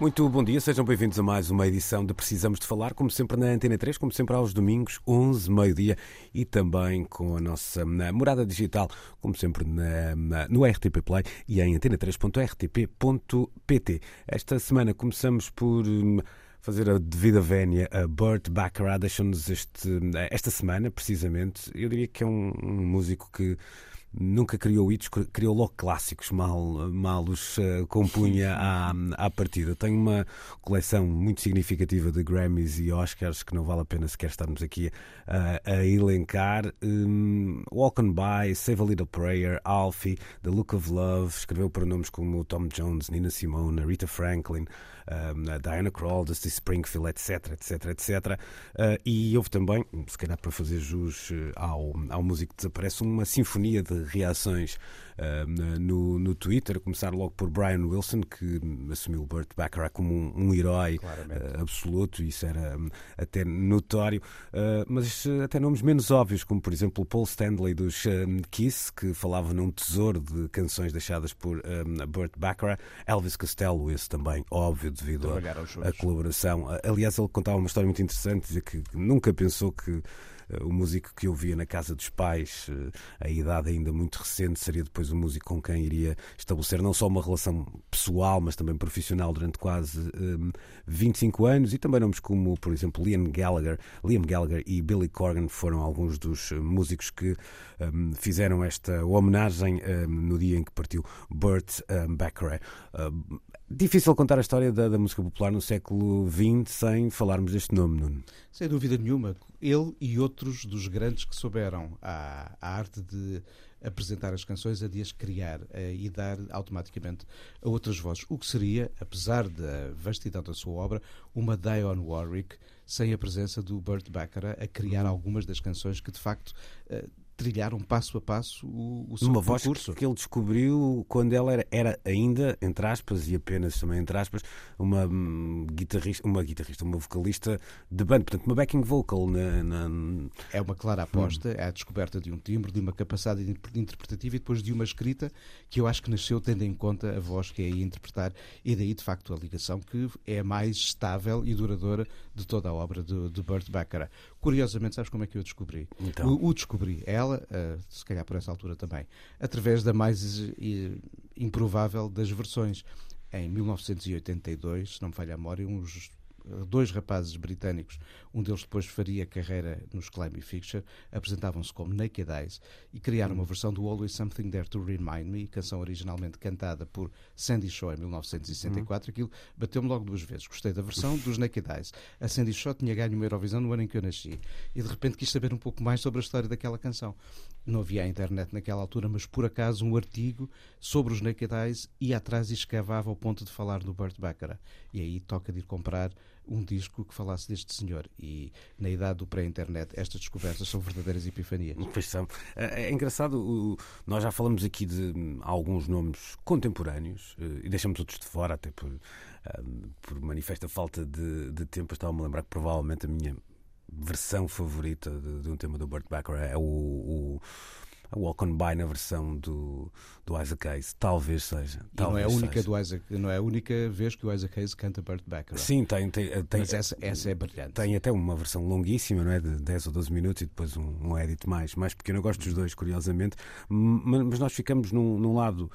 Muito bom dia, sejam bem-vindos a mais uma edição de Precisamos de Falar, como sempre na Antena 3, como sempre aos domingos, 11, meio-dia e também com a nossa morada digital, como sempre na, na, no RTP Play e em antena3.rtp.pt. Esta semana começamos por hum, fazer a devida vénia a Burt Bacharach, deixa-nos este, esta semana, precisamente. Eu diria que é um, um músico que nunca criou hits, criou logo clássicos, mal, mal os uh, compunha à, à partida. Tem uma coleção muito significativa de Grammys e Oscars que não vale a pena sequer estarmos aqui uh, a elencar. Um, Walk on By, Save a Little Prayer, Alfie, The Look of Love, escreveu para nomes como Tom Jones, Nina Simone, Rita Franklin, um, Diana Krall, Dusty Springfield, etc, etc, etc. E houve também, se calhar para fazer jus ao, ao músico que desaparece, uma sinfonia de reações no, no Twitter, a começar logo por Brian Wilson, que assumiu Burt Bacharach como um, um herói uh, absoluto, isso era um, até notório, uh, mas até nomes menos óbvios, como por exemplo Paul Stanley dos Kiss, que falava num tesouro de canções deixadas por um, Burt Bacharach, Elvis Costello, esse também óbvio devido à colaboração. Aliás, ele contava uma história muito interessante, dizia que nunca pensou que o músico que ouvia na casa dos pais, a idade ainda muito recente, seria depois o músico com quem iria estabelecer não só uma relação pessoal, mas também profissional durante quase um, 25 anos. E também nomes como, por exemplo, Liam Gallagher, Liam Gallagher e Billy Corgan foram alguns dos músicos que um, fizeram esta homenagem um, no dia em que partiu Burt um, Bacharach. Difícil contar a história da, da, música popular no século XX sem falarmos deste nome, Nuno. Sem dúvida nenhuma. Ele e outros dos grandes que souberam a, a arte de apresentar as canções, a de as criar a, e dar automaticamente a outras vozes. O que seria, apesar da vastidão da sua obra, uma Dionne Warwick sem a presença do Burt Bacharach a criar algumas das canções que de facto trilharam passo a passo o, o seu Uma percurso. voz que ele descobriu quando ela era, era ainda, entre aspas, e apenas também entre aspas, uma um, guitarrista, uma guitarrista, uma vocalista de banda, portanto, uma backing vocal. Na, na... É uma clara aposta, hum. é a descoberta de um timbre, de uma capacidade interpretativa e depois de uma escrita que eu acho que nasceu tendo em conta a voz que é aí interpretar e daí, de facto, a ligação que é a mais estável e duradoura de toda a obra de, de Burt Bacharach. Curiosamente, sabes como é que eu descobri? Então. O, o descobri, ela, uh, se calhar por essa altura também, através da mais improvável das versões. Em 1982, se não me falha a memória, uns dois rapazes britânicos, um deles depois faria carreira nos Climby Fixture, apresentavam-se como Naked Eyes e criaram uma versão do Always Something There to Remind Me, canção originalmente cantada por Sandy Shaw em 1964. Aquilo bateu-me logo duas vezes. Gostei da versão dos Naked Eyes. A Sandy Shaw tinha ganho uma Eurovisão no ano em que eu nasci e de repente quis saber um pouco mais sobre a história daquela canção. Não havia a internet naquela altura, mas por acaso um artigo sobre os Naked Eyes ia atrás e escavava ao ponto de falar do Burt Bacharach. E aí toca de ir comprar um disco que falasse deste senhor. E na idade do pré-internet, estas descobertas são verdadeiras epifanias. Pois são. É, é engraçado, nós já falamos aqui de alguns nomes contemporâneos e deixamos outros de fora, até por, por manifesta falta de, de tempo. Estava-me a lembrar que provavelmente a minha versão favorita de, de um tema do Burt Bacharach é o, o a Walk On By na versão do, do Isaac Hayes. Talvez seja. Talvez não, é a única seja. do Isaac, não é a única vez que o Isaac Hayes canta Burt Bacharach. Sim, tem, tem, tem Mas essa, essa é brilhante. Tem até uma versão longuíssima, não é? De 10 ou 12 minutos e depois um, um edit mais, mais pequeno. Eu gosto dos dois, curiosamente. Mas nós ficamos num, num lado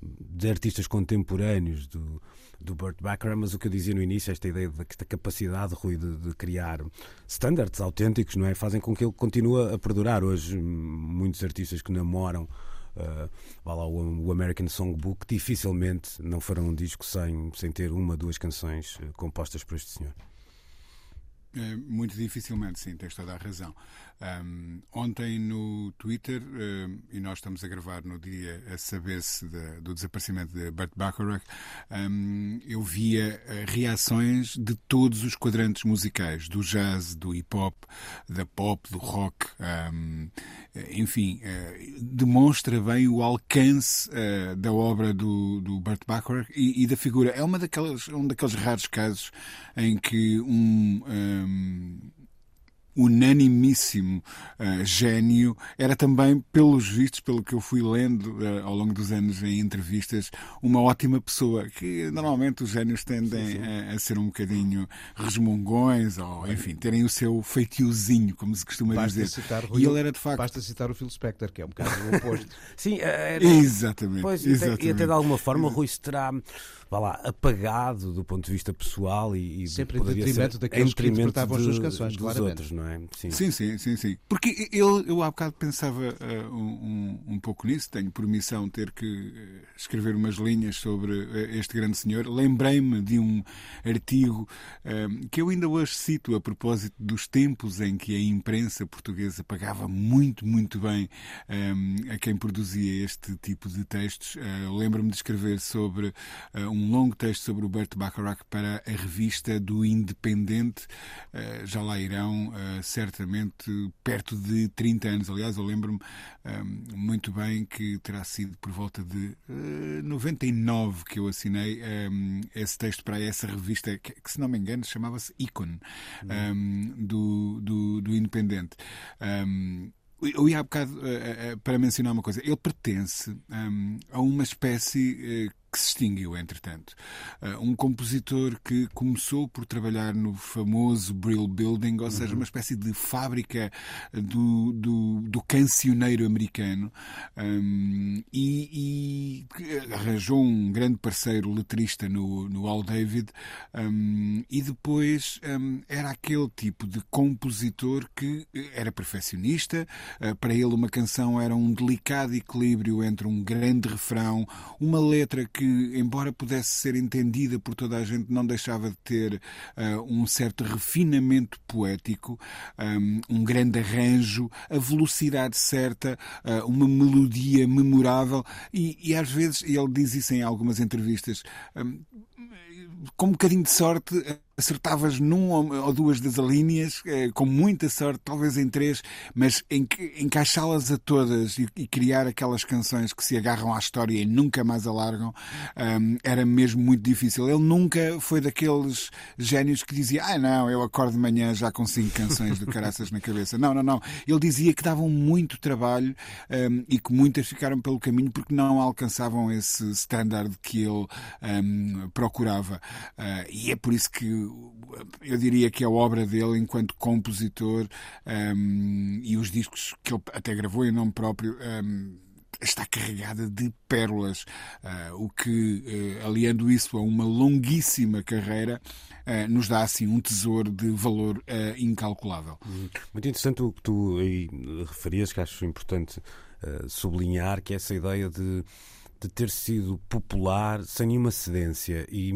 de artistas contemporâneos do, do Burt Bacharach, mas o que eu dizia no início, esta ideia da capacidade, Rui, de, de, criar standards autênticos, não é? Fazem com que ele continue a perdurar. Hoje, muitos artistas que namoram uh, lá, o, o, American Songbook dificilmente não farão um disco sem, sem ter uma, duas canções uh, compostas por este senhor. É, muito dificilmente, sim, tens toda a razão. Um, ontem no Twitter, um, e nós estamos a gravar no dia a saber-se de, do desaparecimento de Burt Bacharach, um, eu via uh, reações de todos os quadrantes musicais, do jazz, do hip hop, da pop, do rock, enfim, uh, demonstra bem o alcance uh, da obra do, do Burt Bacharach e, e, da figura. É uma daquelas, um daqueles raros casos em que um unanimíssimo uh, gênio, era também, pelos vistos, pelo que eu fui lendo uh, ao longo dos anos em entrevistas, uma ótima pessoa, que normalmente os gênios tendem sim, sim. A, a, ser um bocadinho resmungões, ou enfim, terem o seu feitiozinho, como se costuma basta dizer. Citar Rui, e ele era de facto. Basta citar o Phil Spector, que é um bocado o oposto. sim, eh, era... exatamente. Pois, exatamente. E, até, de alguma forma, Rui se terá vá lá, apagado do ponto de vista pessoal e, e sempre em detrimento daqueles que interpretavam as suas canções, claramente. Outros, não é? Sim. sim, sim, sim, sim. Porque eu, eu há bocado pensava uh, um, um, pouco nisso, tenho por missão ter que uh, escrever umas linhas sobre uh, este grande senhor. Lembrei-me de um artigo que eu ainda hoje cito a propósito dos tempos em que a imprensa portuguesa pagava muito, muito bem um, a quem produzia este tipo de textos. Lembro-me de escrever sobre um um longo texto sobre o Bert Bacharach para a revista do Independente. Eh, já lá irão eh, certamente perto de 30 anos. Aliás, eu lembro-me eh, muito bem que terá sido por volta de 99 que eu assinei esse texto para essa revista, que, se não me engano chamava-se Icon, uhum. do, do, do Independente. Eu ia há bocado uh, uh, para mencionar uma coisa. Ele pertence um, a uma espécie uh, que se extinguiu, entretanto. Uh, um compositor que começou por trabalhar no famoso Brill Building, ou uhum. seja, uma espécie de fábrica do, do, do cancioneiro americano, um, e, e, arranjou um grande parceiro letrista no, no Al David, um, e depois era aquele tipo de compositor que era perfeccionista, uh, para ele uma canção era um delicado equilíbrio entre um grande refrão, uma letra que embora pudesse ser entendida por toda a gente, não deixava de ter uh, um certo refinamento poético, um, um, grande arranjo, a velocidade certa, uh, uma melodia memorável. E, e, às vezes, ele diz isso em algumas entrevistas, um, com um bocadinho de sorte, acertavas num ou duas das alíneas, eh, com muita sorte, talvez em três, mas encaixá-las a todas e, criar aquelas canções que se agarram à história e nunca mais alargam, um, era mesmo muito difícil. Ele nunca foi daqueles génios que dizia, ah não, eu acordo de manhã já com cinco canções do Caraças na cabeça. Não, não, não. Ele dizia que davam muito trabalho um, e que muitas ficaram pelo caminho porque não alcançavam esse standard que ele um, procurava. Uh, e é por isso que eu diria que a obra dele enquanto compositor um, e os discos que ele até gravou em nome próprio um, está carregada de pérolas, uh, o que, uh, aliando isso a uma longuíssima carreira, uh, nos dá assim um tesouro de valor incalculável. Muito interessante o que tu aí referias, que acho importante sublinhar, que é essa ideia de de ter sido popular sem nenhuma cedência. E,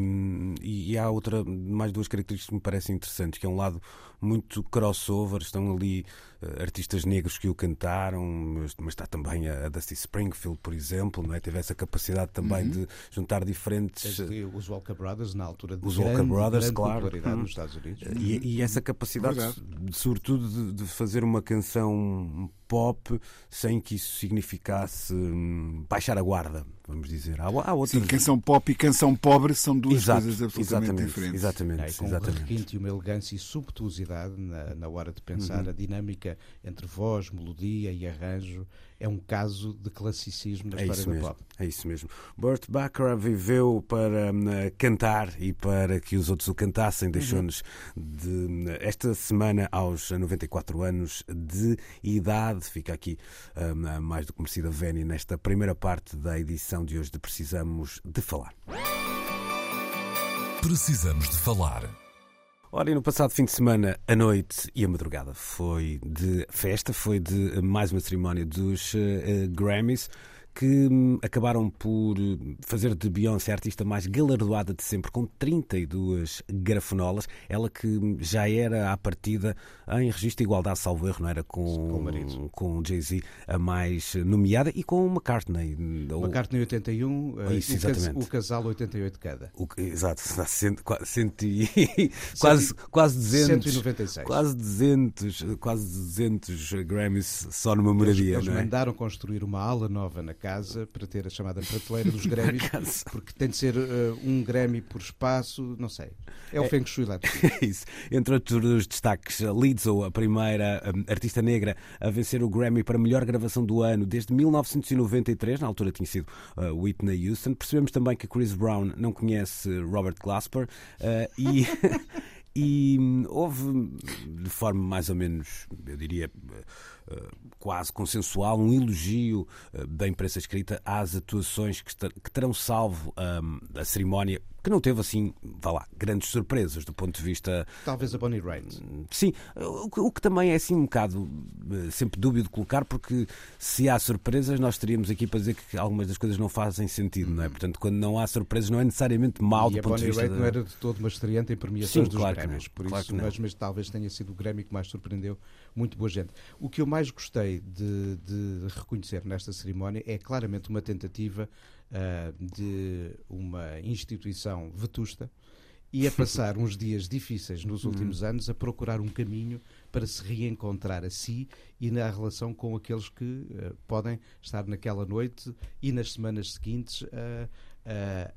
e, e, há outra, mais duas características que me parecem interessantes, que é um lado muito crossover, estão ali uh, artistas negros que o cantaram, mas, mas, está também a, a Dusty Springfield, por exemplo, não é? teve essa capacidade também uhum. de juntar diferentes. Os Walker Brothers, na altura de os grande, Walker Brothers, claro. popularidade uhum. nos Estados Unidos. Uhum. E, e, essa capacidade, de, sobretudo, de, de, fazer uma canção pop sem que isso significasse hum, baixar a guarda, vamos dizer. Há, há outras... Sim, canção pop e canção pobre são duas Exato, coisas absolutamente exatamente, diferentes. Exatamente, é, com exatamente. um requinte e uma elegância e subtuosidade na, na hora de pensar uhum. a dinâmica entre voz, melodia e arranjo é um caso de classicismo da é história da pop. É isso mesmo. Burt Bacharach viveu para uh, cantar e para que os outros o cantassem. Uhum. Deixou-nos uhum. esta semana aos 94 anos de idade. Fica aqui uh, mais do que merecida Veni nesta primeira parte da edição de hoje de Precisamos de Falar. Precisamos de Falar. Ora, e no passado fim de semana, a noite e a madrugada foi de festa, foi de mais uma cerimónia dos uh, Grammys que hum, acabaram por fazer de Beyoncé a artista mais galardoada de sempre, com 32 grafonolas. Ela que já era à partida em registro de igualdade, salvo erro, não era? Com, com, com Jay-Z a mais nomeada e com McCartney. McCartney 81, eh, Isso, o, o casal 88 cada. O, exato, cento, cento e, quase, quase 200. 196. Quase 200, quase 200 Grammys só numa moradia. Eles, eles é? mandaram construir uma ala nova na casa para ter a chamada prateleira dos Grammys, porque tem de ser uh, um Grammy por espaço, não sei. É o é, Feng Shui lá. É isso. Entre outros destaques, Lizzo, a primeira um, artista negra a vencer o Grammy para melhor gravação do ano desde 1993, na altura tinha sido uh, Whitney Houston. Percebemos também que Chris Brown não conhece Robert Glasper uh, e. e hum, houve, de forma mais ou menos, eu diria, quase consensual, um elogio eh, da imprensa escrita às atuações que, terão salvo um, a cerimónia, que não teve assim, vá lá, grandes surpresas do ponto de vista. Talvez a Bonnie Raitt. Sim, o, que também é assim um bocado eh, sempre dúbio de colocar, porque se há surpresas, nós teríamos aqui para dizer que algumas das coisas não fazem sentido, não é? Uhum. Portanto, quando não há surpresas, não é necessariamente mal e do ponto Bonnie de vista. Raitt da... não era de todo uma estreante em premiações Sim, dos claro Grammys, por claro isso, mas, mas talvez tenha sido o Grammy que mais surpreendeu muito boa gente. O que eu mais gostei de, de reconhecer nesta cerimónia é claramente uma tentativa uh, de uma instituição vetusta e a passar uns dias difíceis nos últimos uhum. anos a procurar um caminho para se reencontrar a si e na relação com aqueles que uh, podem estar naquela noite e nas semanas seguintes uh,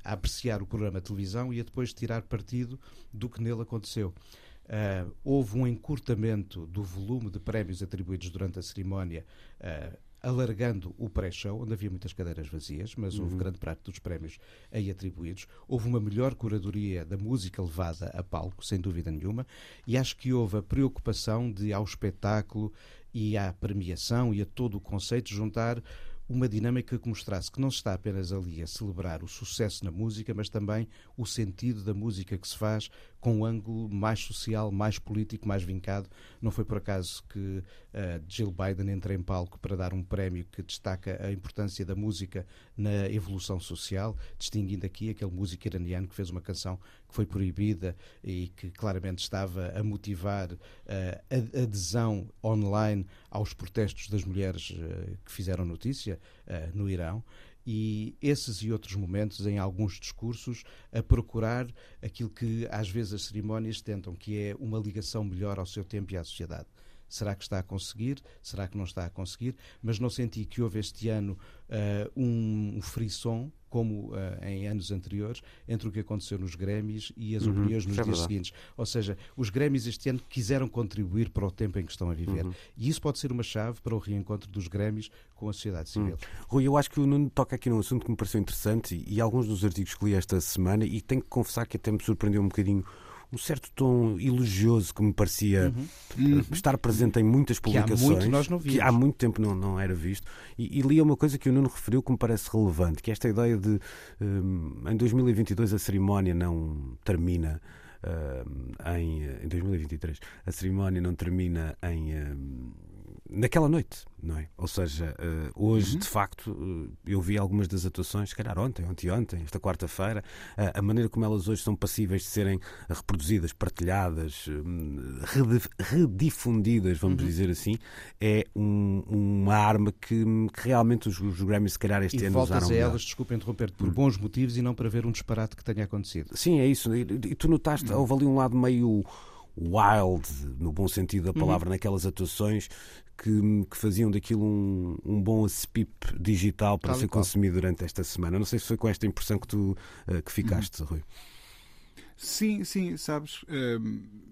a apreciar o programa de televisão e a depois tirar partido do que nele aconteceu. Uh, houve um encurtamento do volume de prémios atribuídos durante a cerimónia, uh, alargando o pré-show, onde havia muitas cadeiras vazias, mas uhum. houve grande parte dos prémios aí atribuídos. Houve uma melhor curadoria da música levada a palco, sem dúvida nenhuma, e acho que houve a preocupação de, ao espetáculo e à premiação e a todo o conceito, juntar uma dinâmica que mostrasse que não se está apenas ali a celebrar o sucesso na música, mas também o sentido da música que se faz com um ângulo mais social, mais político, mais vincado. Não foi por acaso que uh, Jill Biden entra em palco para dar um prémio que destaca a importância da música na evolução social, distinguindo aqui aquele músico iraniano que fez uma canção que foi proibida e que claramente estava a motivar uh, a adesão online aos protestos das mulheres uh, que fizeram notícia no Irão e esses e outros momentos, em alguns discursos, a procurar aquilo que às vezes as cerimónias tentam, que é uma ligação melhor ao seu tempo e à sociedade. Será que está a conseguir? Será que não está a conseguir? Mas não senti que houve este ano uh, um frisson, como uh, em anos anteriores, entre o que aconteceu nos Grêmios e as uhum, opiniões nos é dias verdade. seguintes. Ou seja, os Grêmios este ano quiseram contribuir para o tempo em que estão a viver. Uhum. E isso pode ser uma chave para o reencontro dos Grêmios com a sociedade civil. Uhum. Rui, eu acho que o Nuno toca aqui num assunto que me pareceu interessante e, e alguns dos artigos que li esta semana, e tenho que confessar que até me surpreendeu um bocadinho um certo tom elogioso que me parecia uhum. estar presente em muitas publicações. Que há muito nós não vimos. Que há muito tempo não, não era visto. E, e li uma coisa que o Nuno referiu que me parece relevante, que é esta ideia de um, em 2022 a cerimónia não termina. Uh, em, em 2023 a cerimónia não termina em uh, naquela noite, não é? Ou seja, uh, hoje, uhum. de facto, uh, eu vi algumas das atuações, se calhar ontem, ontem, ontem, esta quarta-feira, uh, a maneira como elas hoje são passíveis de serem reproduzidas, partilhadas, redifundidas, vamos uhum. dizer assim, é um, uma arma que, que realmente os, os, Grammys, se calhar, este e ano voltas usaram. a elas, desculpa interromper por uhum. bons motivos e não para ver um disparate que tenha acontecido. Sim, é isso. E, e tu notaste, houve ali um lado meio wild, no bom sentido da uhum. palavra, uhum. naquelas atuações que, que, faziam daquilo um, um bom SPIP digital para Tal ser consumido durante esta semana. Não sei se foi com esta impressão que tu uh, que ficaste, uhum. Rui. Sim, sim, sabes, uh,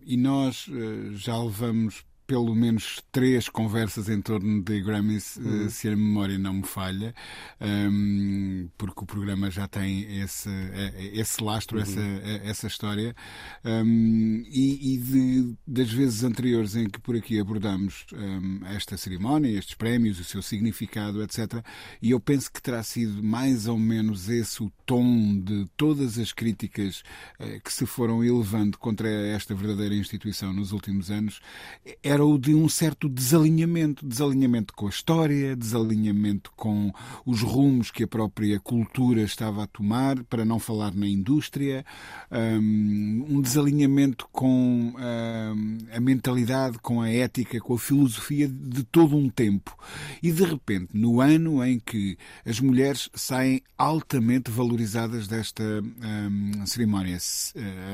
e nós uh, já levamos pelo menos três conversas em torno de Grammys, uhum. se a memória não me falha, um, porque o programa já tem esse, eh, esse lastro, uhum. essa, eh, essa história. Um, e, e de, das vezes anteriores em que por aqui abordamos um, esta cerimónia, estes prémios, o seu significado, etc., e eu penso que terá sido mais ou menos esse o tom de todas as críticas uh, que se foram elevando contra esta verdadeira instituição nos últimos anos. É era o de um certo desalinhamento, desalinhamento com a história, desalinhamento com os rumos que a própria cultura estava a tomar, para não falar na indústria, um desalinhamento com a mentalidade, com a ética, com a filosofia de todo um tempo. E de repente, no ano em que as mulheres saem altamente valorizadas desta um, cerimónia,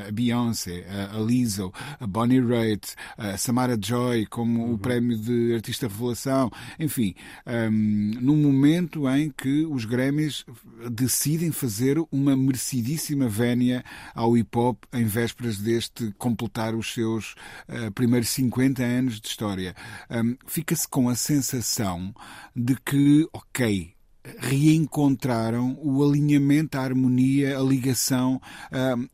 a Beyoncé, a Lizzo, a Bonnie Raitt, a Samara Como uhum. o prémio de artista revelação, enfim, um, num momento em que os Grammys decidem fazer uma merecidíssima vénia ao hip hop em vésperas deste completar os seus uh, primeiros 50 anos de história. Um, Fica-se com a sensação de que, ok, reencontraram o alinhamento, a harmonia, a ligação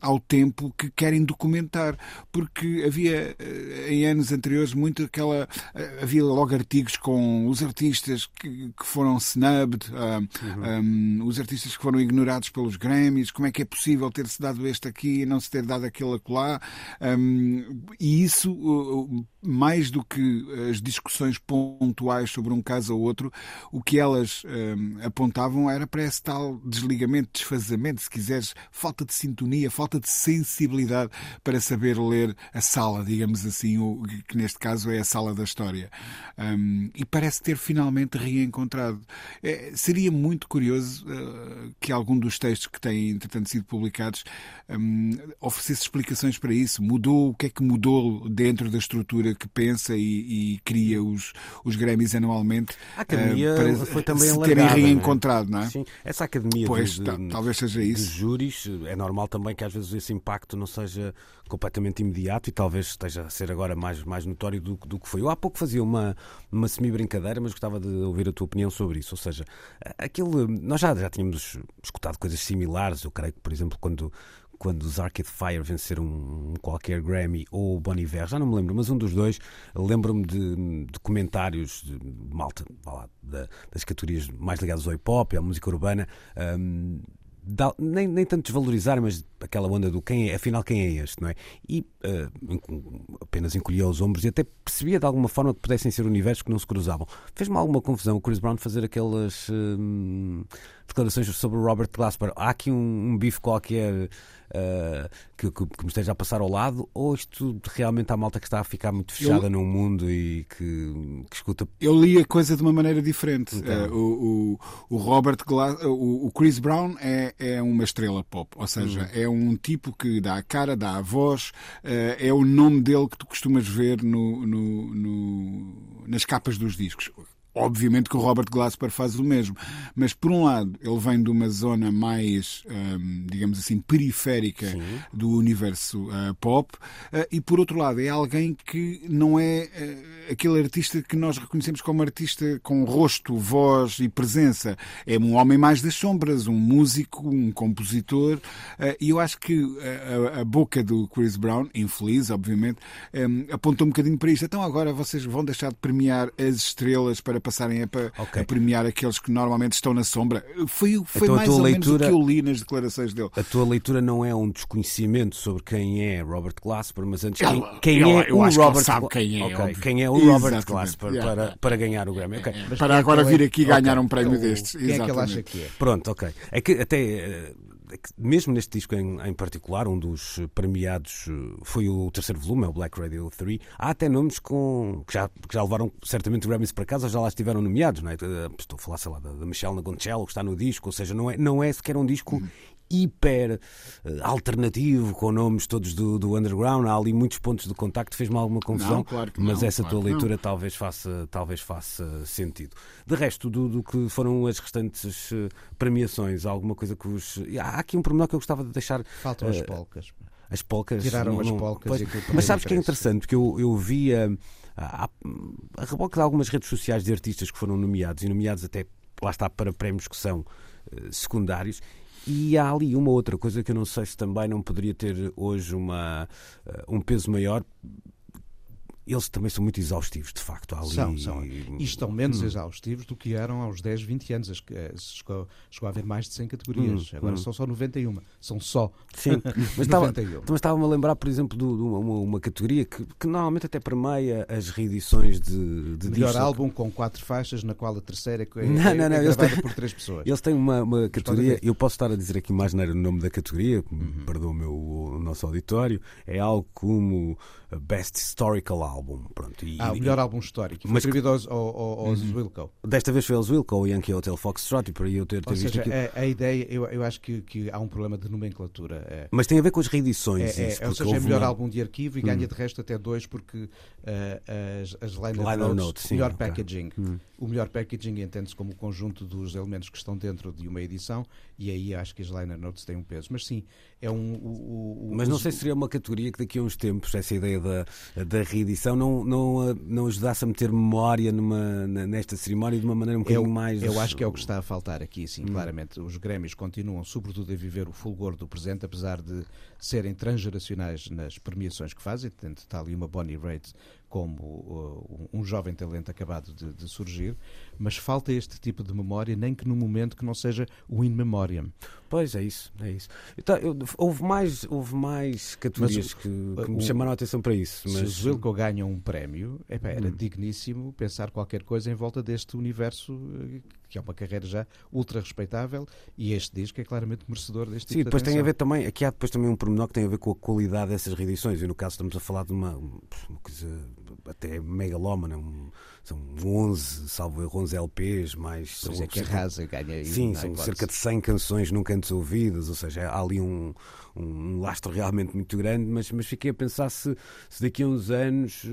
ao tempo que querem documentar. Porque havia, uh, em anos anteriores, muito aquela. Uh, havia logo artigos com os artistas que, que foram snubbed, uhum. um, os artistas que foram ignorados pelos Grammys, como é que é possível ter-se dado este aqui e não se ter dado aquele acolá. E isso, mais do que as discussões pontuais sobre um caso ou outro, o que elas apontavam era para esse tal desligamento, desfazamento, se quiseres, falta de sintonia, falta de sensibilidade para saber ler a sala, digamos assim, o, que neste caso é a sala da história. Um, e parece ter finalmente reencontrado. É, seria muito curioso uh, que algum dos textos que têm, entretanto, sido publicados um, oferecesse explicações para isso. Mudou, o que é que mudou dentro da estrutura que pensa e, e cria os, os Grammys anualmente? A academia uh, para foi também se terem reencontrado, não é? Sim, essa academia pois, de, de, talvez seja isso. de júris, é normal também que às vezes esse impacto não seja completamente imediato e talvez esteja a ser agora mais, mais notório do, do que foi. Eu há pouco fazia uma, uma semi-brincadeira, mas gostava de ouvir a tua opinião sobre isso. Ou seja, aquilo, nós já, já tínhamos escutado coisas similares, eu creio que, por exemplo, quando quando os Arcade Fire venceram um, qualquer Grammy ou Bon Iver, já não me lembro, mas um dos dois, lembro-me de, de, comentários de malta lá, das categorias mais ligadas ao hip hop, à música urbana, um, da, nem, nem tanto desvalorizar, mas aquela onda do quem é, afinal quem é este, não é? E uh, apenas encolhia os ombros e até percebia de alguma forma que pudessem ser universos que não se cruzavam. Fez-me alguma confusão o Chris Brown fazer aquelas uh, declarações sobre o Robert Glasper. Há aqui um, um bife qualquer uh, que, que, que, me esteja a passar ao lado, ou isto realmente há malta que está a ficar muito fechada eu, num mundo e que, que, escuta. Eu li a coisa de uma maneira diferente. Uh, o, o, o, Robert Glass, o, o, Chris Brown é, é uma estrela pop, ou seja, uhum. é um tipo que dá a cara, dá a voz, uh, é o nome dele que tu costumas ver no, no, no nas capas dos discos. Obviamente que o Robert Glasper faz o mesmo, mas por um lado ele vem de uma zona mais, um, digamos assim, periférica Sim. do universo uh, pop, uh, e por outro lado é alguém que não é uh, aquele artista que nós reconhecemos como artista com rosto, voz e presença. É um homem mais das sombras, um músico, um compositor, e eu acho que a, a, boca do Chris Brown, infeliz, obviamente, um, apontou um bocadinho para isto. Então agora vocês vão deixar de premiar as estrelas para passarem a, okay. a, premiar aqueles que normalmente estão na sombra. Foi, foi então, mais ou leitura, menos o que eu li nas declarações dele. A tua leitura não é um desconhecimento sobre quem é Robert Glasper, mas antes quem, quem eu, é eu o Robert sabe quem é. Okay. Quem é o Robert Glasper yeah. para, para ganhar o Grammy. Okay. para é agora vir aqui ganhar um prémio destes. Quem é que ele acha que é? Pronto, ok. É que até eh, é mesmo neste disco em, em, particular, um dos premiados eh, foi o terceiro volume, é o Black Radio 3. Há até nomes com, que, já, que já levaram certamente Grammys para casa, já lá estiveram nomeados. Não é? Eh, estou a falar, sei lá, da, Michelle Nagoncello, que está no disco, ou seja, não é, não é sequer um disco hiper uh, alternativo, com nomes todos do, do underground. Há ali muitos pontos de contacto, fez-me alguma confusão, não, claro mas não, essa claro tua leitura talvez faça, talvez faça sentido. De resto, do, do que foram as restantes uh, premiações, alguma coisa que os. Há aqui um pormenor que eu gostava de deixar. Faltam uh, as polcas. As polcas. Tiraram não, as polcas. Pois, mas sabes que é interessante, porque eu, eu via. A, a reboque de algumas redes sociais de artistas que foram nomeados, e nomeados até lá está para prémios que são secundários, e há ali uma outra coisa que eu não sei se também não poderia ter hoje uma, uh, um peso maior. Eles também são muito exaustivos, de facto. Ali... São, são. E estão menos hum. exaustivos do que eram aos 10, 20 anos. Chegou, chegou a haver mais de 100 categorias. Hum, Agora hum. são só 91. São só Sim, mas estava, mas estava-me a lembrar, por exemplo, de, uma, uma, categoria que, que, normalmente até permeia as reedições de, de Melhor álbum com quatro faixas, na qual a terceira é, não, é, não, não, é gravada têm, por três pessoas. Eles têm uma, uma categoria, eu posso estar a dizer aqui mais o nome da categoria, uhum. perdoa o, meu, o nosso auditório, é algo como Best Historical Album. Pronto, e, ah, o melhor álbum histórico. Foi mas atribuído aos, aos, uhum. Wilco. Desta vez foi aos Wilco, o Yankee Hotel Foxtrot, e por aí eu ter, ter visto seja, a, a, ideia, eu, eu acho que, que há um problema de nomenclatura. É, mas tem a ver com as reedições. É, é, ou seja, é melhor uma... álbum de arquivo e ganha hum. de resto até dois, porque uh, as, as liner, liner notes, notes sim, melhor okay. packaging. Hum. O melhor packaging entende-se como o conjunto dos elementos que estão dentro de uma edição, e aí acho que as liner notes têm um peso. Mas sim, é um. O, o, Mas não sei se seria uma categoria que daqui a uns tempos, essa ideia da, da reedição, não, não, não ajudasse a meter memória numa, nesta cerimónia de uma maneira um bocadinho eu, mais. Eu acho que é o que está a faltar aqui, sim, hum. claramente. Os Grêmios continuam, sobretudo, a viver o fulgor do presente, apesar de serem transgeracionais nas premiações que fazem. Portanto, está ali uma Bonnie Raitt como uh, um jovem talento acabado de, de, surgir, mas falta este tipo de memória, nem que num momento que não seja o in memoriam. Pois é isso, é isso. Então, eu, houve mais, houve mais categorias que, que, me chamaram a atenção para isso. Mas... Se os Wilco ganham um prémio, era hum. digníssimo pensar qualquer coisa em volta deste universo uh, que é uma carreira já ultra respeitável e este disco é claramente merecedor deste Sim, tipo depois de tem a ver também, aqui há depois também um pormenor que tem a ver com a qualidade dessas reedições e no caso estamos a falar de uma, uma coisa até megalómana, um, são 11, salvo erro, 11 LPs, mais... Pois é que arrasa, ganha Sim, são cerca de 100 canções nunca antes ouvidas, ou seja, há ali um, um lastro realmente muito grande, mas, mas fiquei a pensar se, se daqui a uns anos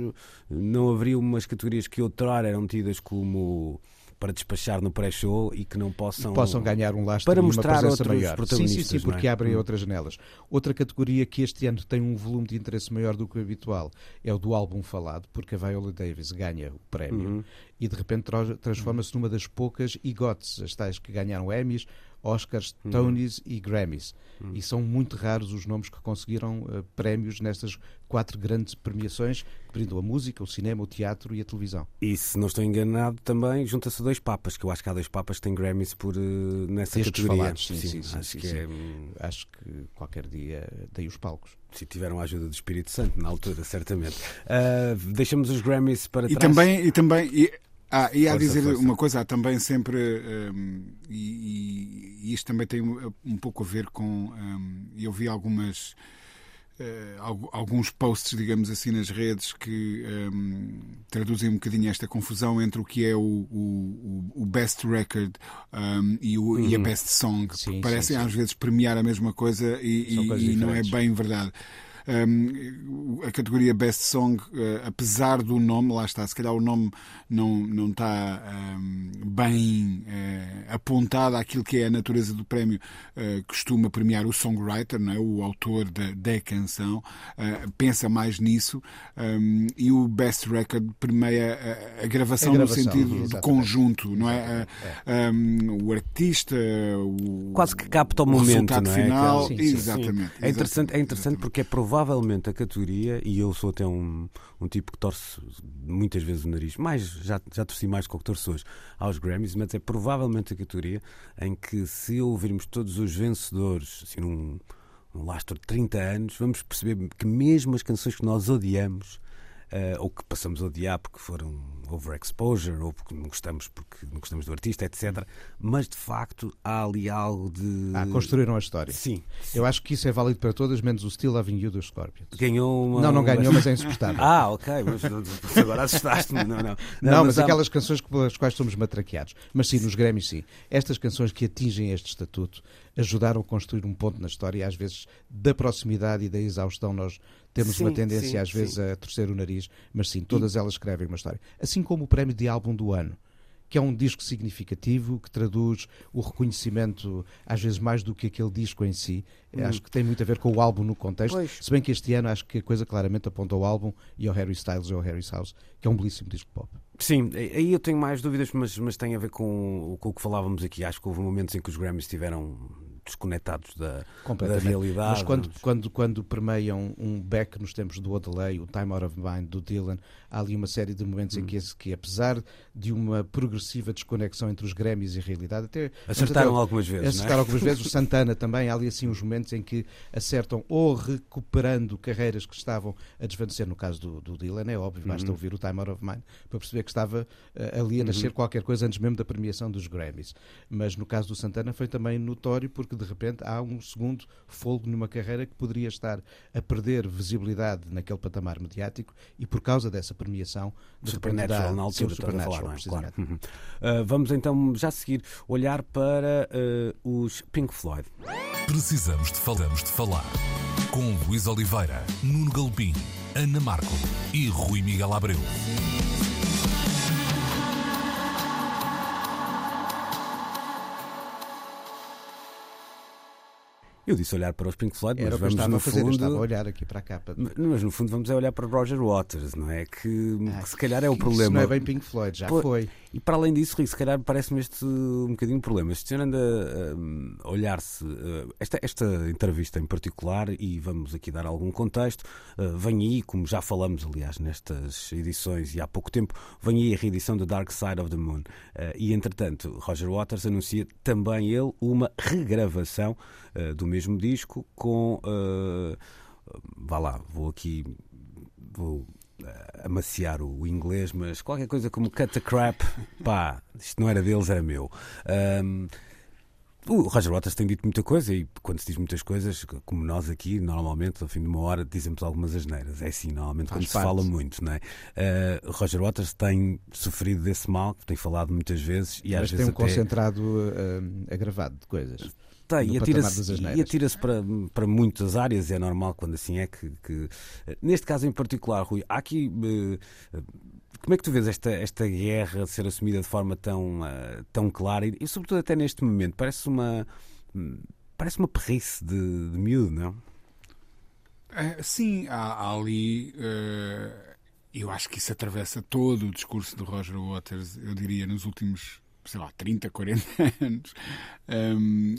não haveria umas categorias que outrora eram tidas como para despachar no pré-show e que não possam possam ganhar um lastro para mostrar outros maior. protagonistas. Sim, sim, sim, porque é? abrem hum. outras janelas. Outra categoria que este ano tem um volume de interesse maior do que o habitual é o do álbum falado, porque a Viola Davis ganha o prémio uhum. e de repente transforma-se numa das poucas EGOTs, as tais que ganharam Emmys Oscars, uhum. Tonys e Grammys. Uhum. E são muito raros os nomes que conseguiram uh, prémios nestas quatro grandes premiações que brindam a música, o cinema, o teatro e a televisão. E se não estou enganado, também junta-se dois Papas, que eu acho que há dois Papas que têm Grammys por, uh, nessa Estes categoria. Falados, sim, sim, sim, acho, que É... acho que qualquer dia dei os palcos. Se tiveram a ajuda do Espírito Santo na altura, certamente. Uh, deixamos os Grammys para e trás. Também, e também, e ah, e a dizer força. uma coisa, há também sempre, um, e, e, isto também tem um, pouco a ver com. Um, eu vi algumas. Uh, alguns posts, digamos assim, nas redes que um, traduzem um bocadinho esta confusão entre o que é o, o, o best record um, e, o, uhum. e, a uhum. best song. Sim, Parecem sim, sim. às vezes premiar a mesma coisa e, e, e não é bem verdade. Um, a categoria Best Song, uh, apesar do nome, lá está, se calhar o nome não, não está um, bem uh, apontado àquilo que é a natureza do prémio, uh, costuma premiar o songwriter, não é? o autor da, da canção, pensa mais nisso, um, e o Best Record permeia a, a, gravação, a gravação, no sentido exatamente. de conjunto, não é? é. o artista, o, quase que capta o, o momento, resultado não é? final, sim, sim, exatamente, sim. É interessante, é interessante porque é provável provavelmente a categoria, e eu sou até um, um tipo que torce muitas vezes o nariz, mais, já, já torci mais do que torço hoje aos Grammys, mas é provavelmente a categoria em que, se ouvirmos todos os vencedores, assim, num, num lastro de 30 anos, vamos perceber que mesmo as canções que nós odiamos uh, ou que passamos a odiar porque foram overexposure, ou porque não gostamos porque não gostamos do artista, etc. Mas de facto há ali algo de. Ah, construíram a história. Sim. Eu acho que isso é válido para todas, menos o Still Loving You dos Scorpions. Ganhou uma. Não, não ganhou, mas é insuportável. ah, ok, mas agora assustaste-me. Não, não. Não, não mas, mas aquelas canções pelas quais somos matraqueados. Mas sim, nos Grammys, sim. Estas canções que atingem este estatuto ajudaram a construir um ponto na história e às vezes da proximidade e da exaustão nós temos sim, uma tendência sim, às vezes sim. a torcer o nariz, mas sim, todas e... elas escrevem uma história. Assim como o prémio de álbum do ano, que é um disco significativo, que traduz o reconhecimento, às vezes mais do que aquele disco em si. Hum. Acho que tem muito a ver com o álbum no contexto. Pois. Se bem que este ano acho que a coisa claramente aponta ao álbum e ao Harry Styles e ao Harry House, que é um belíssimo disco pop. Sim, aí eu tenho mais dúvidas, mas, mas tem a ver com, com o que falávamos aqui. Acho que houve momentos em que os Grammys tiveram desconectados da, da realidade. Mas quando, quando, quando permeiam um Beck nos tempos do Odelay, o Time Out of Mind do Dylan, há ali uma série de momentos hum. em que, que, apesar de uma progressiva desconexão entre os Grammys e a realidade, até acertaram até, algumas vezes. Acertaram é? algumas vezes. O Santana também, há ali assim uns momentos em que acertam ou recuperando carreiras que estavam a desvanecer, no caso do, do Dylan, é óbvio, basta uhum. ouvir o Time Out of Mind para perceber que estava uh, ali a nascer uhum. qualquer coisa antes mesmo da premiação dos Grammys. Mas no caso do Santana foi também notório porque de repente há um segundo folgo numa carreira que poderia estar a perder visibilidade naquele patamar mediático e por causa dessa premiação de Supernatural dá, na altura Supernatural, falar, claro. Uhum. Uh, vamos então já seguir olhar para uh, os Pink Floyd. Precisamos de falamos de falar com Luís Oliveira, Nuno Galpim, Ana Marco e Rui Miguel Abreu. Eu disse olhar para os Pink Floyd, Era mas vamos no fazer, fundo... Estava a olhar aqui para a capa. Mas no fundo vamos a olhar para Roger Waters, não é? Que, ah, que se calhar é o problema. Isso não é bem Pink Floyd, já Pô, foi. E para além disso, se calhar parece-me este um bocadinho problema. Este senhor anda a olhar-se. Esta, esta entrevista em particular, e vamos aqui dar algum contexto, vem aí, como já falamos, aliás, nestas edições e há pouco tempo, vem aí a reedição do Dark Side of the Moon. E entretanto, Roger Waters anuncia também ele uma regravação do mesmo disco com. Vá lá, vou aqui. Vou amaciar o inglês, mas qualquer coisa como cut the crap, pá, isto não era deles, era meu. Um, o Roger Waters tem dito muita coisa e quando se diz muitas coisas, como nós aqui, normalmente, ao fim de uma hora, dizemos algumas asneiras. É assim, normalmente, Faz quando parte. se fala muito, não é? Uh, Roger Waters tem sofrido desse mal, tem falado muitas vezes e Mas às tem vezes. um até... concentrado uh, agravado de coisas. Tem, e atira-se atira para, para muitas áreas, é normal quando assim é que, que. Neste caso em particular, Rui, há aqui. Uh, como é que tu vês esta, esta guerra ser assumida de forma tão, uh, tão clara e, e, sobretudo, até neste momento? Parece uma. Parece uma perrice de, de miúdo, não? É, sim, há, há ali. Uh, eu acho que isso atravessa todo o discurso de Roger Waters, eu diria, nos últimos sei lá, 30, 40 anos,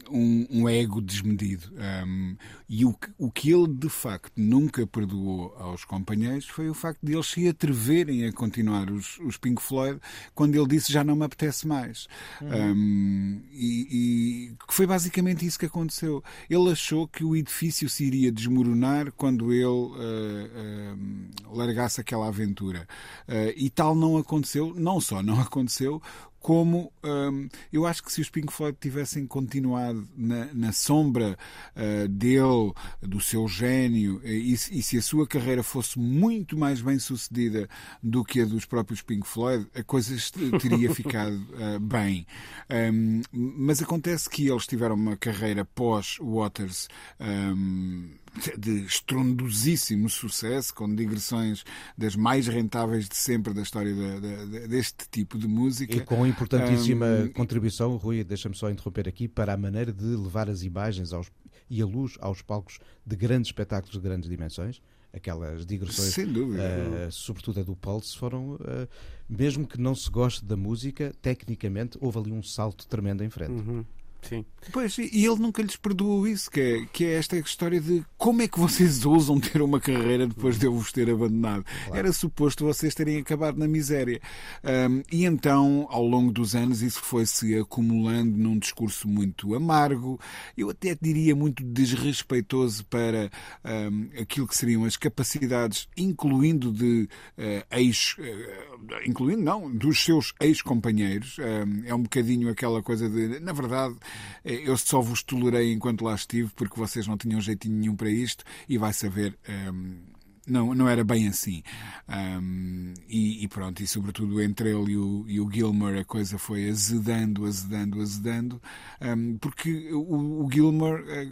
um, um ego desmedido. Um, e o, o que ele, de facto, nunca perdoou aos companheiros foi o facto de eles se atreverem a continuar os, os Pink Floyd quando ele disse já não me apetece mais. Uhum. Um, e, e foi basicamente isso que aconteceu. Ele achou que o edifício se iria desmoronar quando ele uh, uh, largasse aquela aventura. Uh, e tal não aconteceu. Não só não aconteceu, como um, eu acho que se os Pink Floyd tivessem continuado na, na sombra uh, dele, do seu gênio, e, e, se a sua carreira fosse muito mais bem sucedida do que a dos próprios Pink Floyd, a coisa teria ficado uh, bem. Um, mas acontece que eles tiveram uma carreira pós-Waters. Um, de estrondosíssimo sucesso, com digressões das mais rentáveis de sempre da história de, de, deste tipo de música. E com importantíssima um, contribuição, Rui, deixa-me só interromper aqui, para a maneira de levar as imagens aos, e a luz aos palcos de grandes espetáculos de grandes dimensões aquelas digressões, Sem dúvida. Uh, sobretudo a do Pulse, foram, uh, mesmo que não se goste da música, tecnicamente houve ali um salto tremendo em frente. Uhum. Sim. Pois, e ele nunca lhes perdoou isso, que é, que é esta história de como é que vocês ousam ter uma carreira depois de eu vos ter abandonado. Claro. Era suposto vocês terem acabado na miséria. Um, e então, ao longo dos anos, isso foi-se acumulando num discurso muito amargo, eu até diria muito desrespeitoso para um, aquilo que seriam as capacidades, incluindo de uh, ex. Uh, incluindo, não, dos seus ex-companheiros. Um, é um bocadinho aquela coisa de, na verdade, eu só vos tolerei enquanto lá estive porque vocês não tinham jeitinho nenhum para isto e vai saber. Um, não, não era bem assim. Um, e, e, pronto, e sobretudo entre ele e o, e o Gilmer a coisa foi azedando, azedando, azedando, um, porque o, o Gilmer, eh,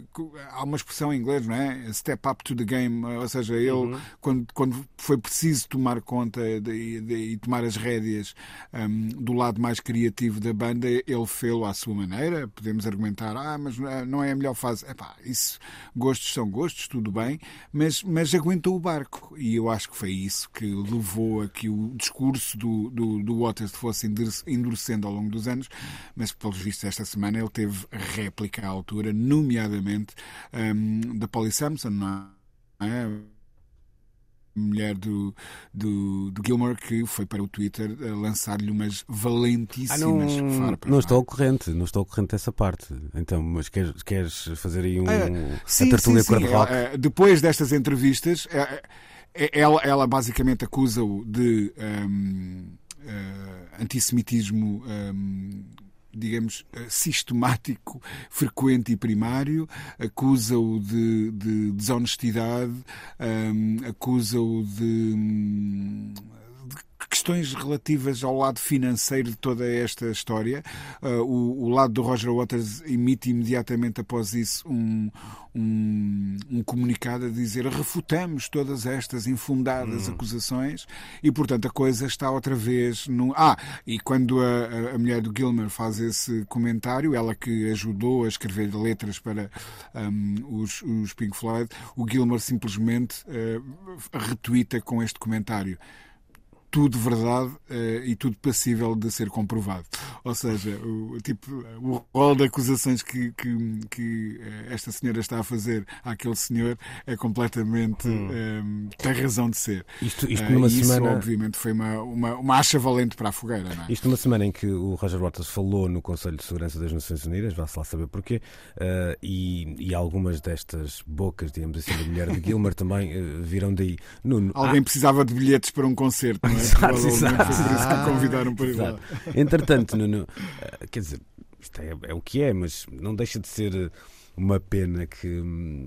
há uma expressão em inglês, não é? Step up to the game, ou seja, ele, uhum. quando, quando foi preciso tomar conta e tomar as rédeas um, do lado mais criativo da banda, ele fê-lo à sua maneira. Podemos argumentar, ah, mas não é a melhor fase. Epá, isso, gostos são gostos, tudo bem, mas, mas aguentou o barco e eu acho que foi isso que levou a que o discurso do, do, do Waters fosse endurecendo ao longo dos anos, mas pelos vistos esta semana ele teve réplica à altura, nomeadamente um, da Polly Samson, não é? Mulher do, do, do Gilmore que foi para o Twitter lançar-lhe umas valentíssimas ah, não, farpas. Não estou ao corrente, não estou corrente dessa parte. Então, mas queres, queres fazer aí um, ah, sim, a tertúlia sim, sim. rock? Uh, depois destas entrevistas, uh, ela, ela basicamente acusa-o de um, uh, antissemitismo um, digamos, eh, sistemático, frequente e primário, acusa-o de, de, desonestidade, um, acusa-o de, questões relativas ao lado financeiro de toda esta história. Uh, o, o, lado do Roger Waters emite imediatamente após isso um, um, um comunicado a dizer refutamos todas estas infundadas hum. acusações e, portanto, a coisa está outra vez no. Ah, e quando a, a mulher do Gilmer faz esse comentário, ela que ajudou a escrever letras para um, os, os Pink Floyd, o Gilmer simplesmente uh, retuita com este comentário tudo verdade uh, e tudo passível de ser comprovado. Ou seja, o, tipo, o rol de acusações que, que, que uh, esta senhora está a fazer àquele senhor é completamente. Hum. Um, eh, tem razão de ser. Isto, isto numa uh, semana... Isso, obviamente, foi uma, uma, uma acha valente para a fogueira. Não é? Isto numa semana em que o Roger Waters falou no Conselho de Segurança das Nações Unidas, vá-se lá saber porquê, e, e algumas destas bocas, digamos assim, da mulher de Gilmer também viram daí. Nuno, Alguém ah... precisava de bilhetes para um concerto, não é? Exato, exato. Isso que convidaram para ir lá. Entretanto, Nuno, eh, quer dizer, isto é, é, o que é, mas não deixa de ser eh, uma pena que,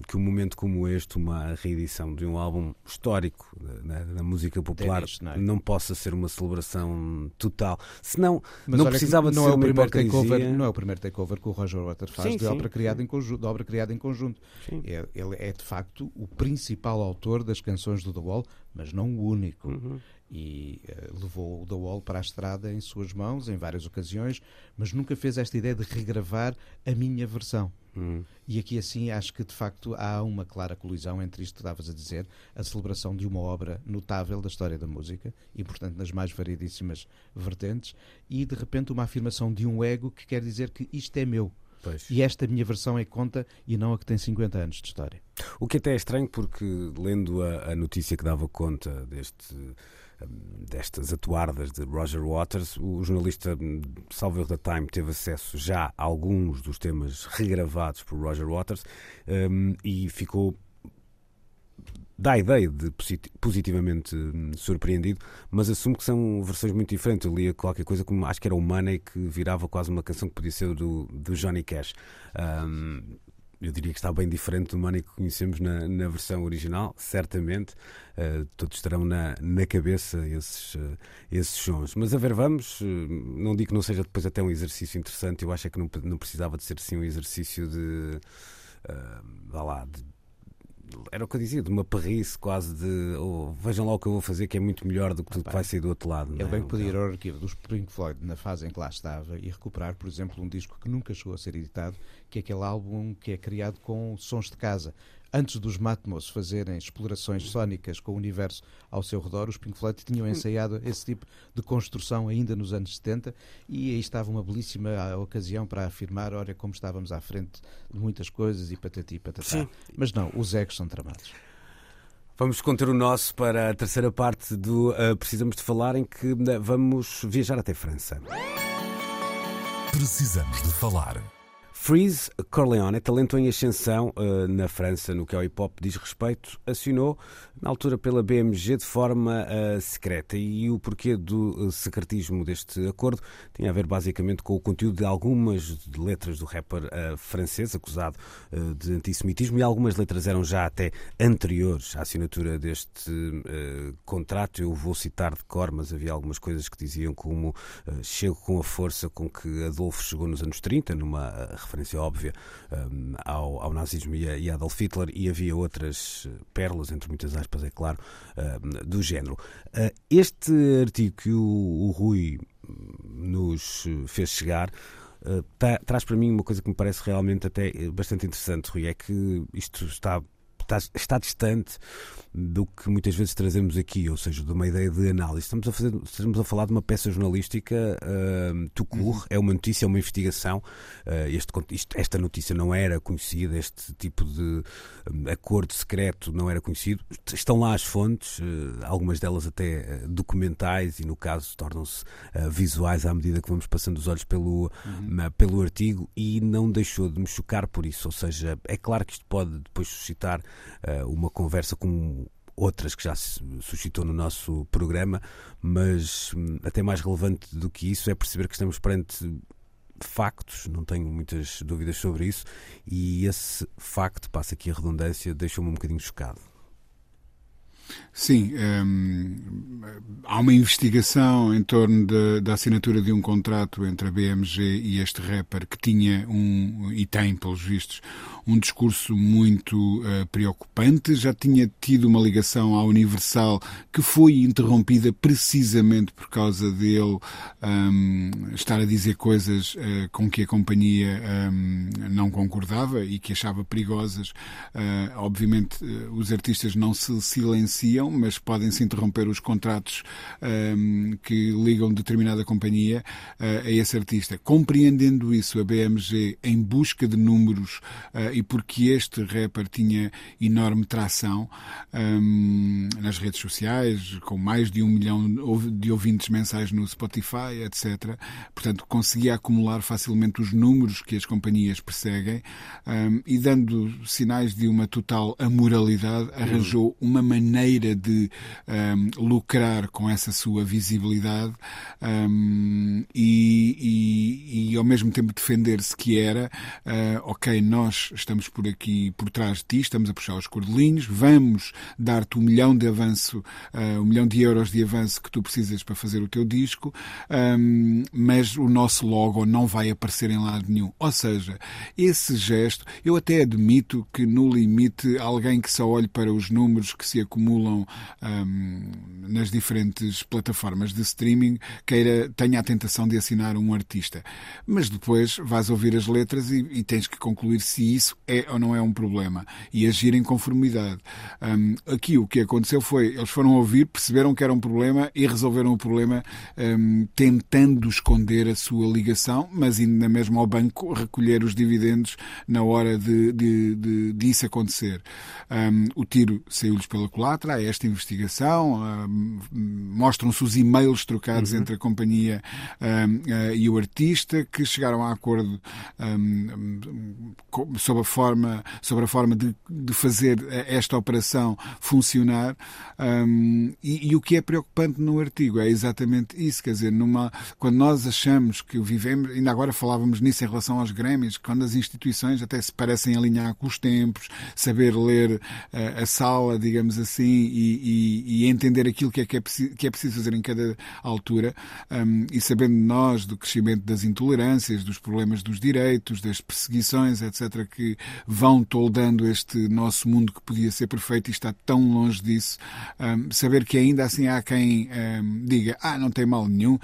que um momento como este, uma reedição de um álbum histórico da, da música popular, não, é? não, possa ser uma celebração total. Senão, Mas não precisava de não ser é o primeiro takeover, Não é o primeiro takeover que o Roger Waters faz sim, de, sim, obra criada Em conjunto, de obra criada em conjunto. É, ele é, de facto, o principal autor das canções do The Wall, mas não o único. Uhum e uh, levou o The Wall para a estrada em suas mãos em várias ocasiões, mas nunca fez esta ideia de regravar a minha versão. Hum. E aqui assim acho que de facto há uma clara colisão entre isto que estavas a dizer, a celebração de uma obra notável da história da música, e portanto nas mais variedíssimas vertentes, e de repente uma afirmação de um ego que quer dizer que isto é meu. Pois. E esta minha versão é conta e não a que tem 50 anos de história. O que até é estranho porque lendo a, a notícia que dava conta deste destas atuardas de Roger Waters, o jornalista hum, Salvador da Time teve acesso já a alguns dos temas regravados por Roger Waters um, e ficou dá a ideia de positivamente hum, surpreendido, mas assumo que são versões muito diferentes. Eu lia qualquer coisa como acho que era o Money que virava quase uma canção que podia ser do, do Johnny Cash. Um, eu diria que está bem diferente do Money que conhecemos na, na versão original, certamente. Uh, todos estarão na, na cabeça esses, uh, esses sons. Mas a ver, vamos. Uh, não digo que não seja depois até um exercício interessante, eu acho é que não, não precisava de ser assim um exercício de. Uh, lá, de era o que eu dizia, de uma perrice quase de oh, vejam lá o que eu vou fazer que é muito melhor do que tudo que vai sair do outro lado. Ele é? bem podia ir ao arquivo dos Pink Floyd na fase em que lá estava e recuperar, por exemplo, um disco que nunca chegou a ser editado, que é aquele álbum que é criado com sons de casa antes dos Matmos fazerem explorações sónicas com o universo ao seu redor, os Pink Floyd tinham ensaiado esse tipo de construção ainda nos anos 70 e aí estava uma belíssima ocasião para afirmar, olha como estávamos à frente de muitas coisas e patati e patatá. Sim. Mas não, os egos são tramados. Vamos conter o nosso para a terceira parte do uh, Precisamos de Falar, em que uh, vamos viajar até França. Precisamos de Falar. Freeze Corleone, talento em ascensão uh, na França no que ao hip hop diz respeito, assinou na altura pela BMG de forma uh, secreta. E o porquê do uh, secretismo deste acordo tinha a ver basicamente com o conteúdo de algumas letras do rapper francês acusado de antissemitismo e algumas letras eram já até anteriores à assinatura deste contrato. Eu vou citar de cor, mas havia algumas coisas que diziam como chego com a força com que Adolfo chegou nos anos 30, numa referência referência óbvia um, ao, ao, nazismo e a, e Adolf Hitler, e havia outras eh, pérolas, entre muitas aspas, é claro, um, do género. Uh, este artigo que o, o Rui nos fez chegar. Tá, traz para mim uma coisa que me parece realmente até bastante interessante, Rui, é que isto está está, está distante do que muitas vezes trazemos aqui, ou seja, de uma ideia de análise. Estamos a, fazer, estamos a falar de uma peça jornalística uh, uhum. é uma notícia, é uma investigação. Uh, este, isto, esta notícia não era conhecida, este tipo de um, acordo secreto não era conhecido. Estão lá as fontes, uh, algumas delas até uh, documentais e, no caso, tornam-se uh, visuais à medida que vamos passando os olhos pelo, uhum. pelo artigo e não deixou de me chocar por isso. Ou seja, é claro que isto pode depois suscitar uma conversa com outras que já se suscitou no nosso programa, mas hum, até mais relevante do que isso é perceber que estamos perante factos, não tenho muitas dúvidas sobre isso, e esse facto, passa aqui a redundância, deixou-me um bocadinho chocado. Sim, hum, há uma investigação em torno de, da assinatura de um contrato entre a BMG e este rapper que tinha um, e tem, pelos vistos, um discurso muito uh, preocupante. Já tinha tido uma ligação à Universal que foi interrompida precisamente por causa dele um, estar a dizer coisas uh, com que a companhia um, não concordava e que achava perigosas. Uh, obviamente, os artistas não se mas podem-se interromper os contratos um, que ligam determinada companhia a esse artista. Compreendendo isso, a BMG, em busca de números e porque este rapper tinha enorme tração um, nas redes sociais, com mais de um milhão de ouvintes mensais no Spotify, etc. Portanto, conseguia acumular facilmente os números que as companhias perseguem um, e, dando sinais de uma total amoralidade, arranjou uma maneira de um, lucrar com essa sua visibilidade e, e, e, ao mesmo tempo defender-se que era, uh, ok, nós estamos por aqui, por trás de ti, estamos a puxar os cordelinhos, vamos dar-te um milhão de avanço, uh, um milhão de euros de avanço que tu precisas para fazer o teu disco, um, mas o nosso logo não vai aparecer em lado nenhum. Ou seja, esse gesto, eu até admito que no limite alguém que só olhe para os números que se acumulam um, nas diferentes plataformas de streaming queira, tenha a tentação de assinar um artista. Mas depois vais ouvir as letras e, e tens que concluir se isso é ou não é um problema e agir em conformidade. Um, aqui o que aconteceu foi, eles foram ouvir, perceberam que era um problema e resolveram o problema um, tentando esconder a sua ligação, mas indo na mesma ao banco recolher os dividendos na hora de, de, de, de isso acontecer. Um, o tiro saiu-lhes pela culatra, há esta investigação, mostram-se os e-mails trocados uhum. entre a companhia uh, e o artista que chegaram a acordo sobre a forma, sobre a forma de, de fazer esta operação funcionar. E, e, o que é preocupante no artigo é exatamente isso, quer dizer, numa, quando nós achamos que vivemos, ainda agora falávamos nisso em relação aos Grêmios, quando as instituições até se parecem alinhar com os tempos, saber ler a sala, digamos assim, e, e, e, entender aquilo que é, que é, preciso, que é preciso fazer em cada altura, um, e sabendo nós do crescimento das intolerâncias, dos problemas dos direitos, das perseguições, etc., que vão toldando este nosso mundo que podia ser perfeito e está tão longe disso. Um, saber que ainda assim há quem um, diga, ah, não tem mal nenhum,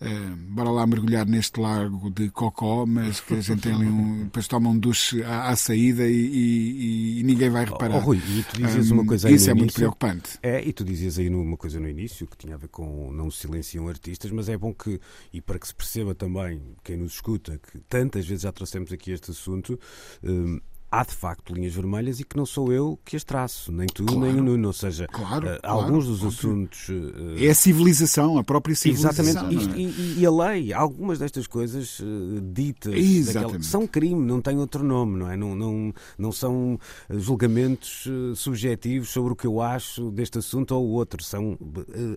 um, bora lá mergulhar neste lago de cocó, mas que a gente tem ali um, depois toma um duche à, à saída e, e, ninguém vai reparar. Oh, Rui, e tu dizias uma coisa aí Isso é muito preocupante. É, e tu dizias aí uma coisa no início que tinha a ver com não silenciam artistas, mas é bom que, e para que se perceba também, quem nos escuta, que tantas vezes já trouxemos aqui este assunto, um, há de facto linhas vermelhas e que não sou eu que as traço, nem tu, claro, nem o Nuno. Ou seja, claro, uh, alguns dos assuntos. Uh, é a civilização, a própria civilização. Exatamente, é? e, e, a lei, algumas destas coisas uh, ditas daquela, são crime, não têm outro nome, não é? Não, não, não são julgamentos subjetivos sobre o que eu acho deste assunto ou o outro. São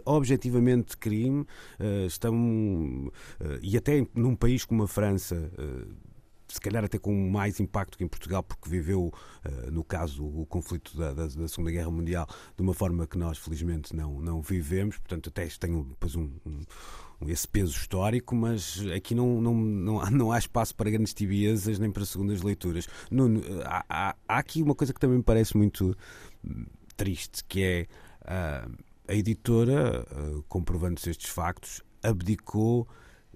objetivamente crime, estão. e até num país como a França se calhar até com mais impacto que em Portugal, porque viveu, uh, no caso, o conflito da, da, da, Segunda Guerra Mundial de uma forma que nós, felizmente, não, não vivemos. Portanto, até tenho depois um, um esse peso histórico, mas aqui não, não, não, há, não há espaço para grandes tibiezas nem para segundas leituras. Nuno, há, há, há, aqui uma coisa que também me parece muito hum, triste, que é uh, a editora, uh, comprovando-se estes factos, abdicou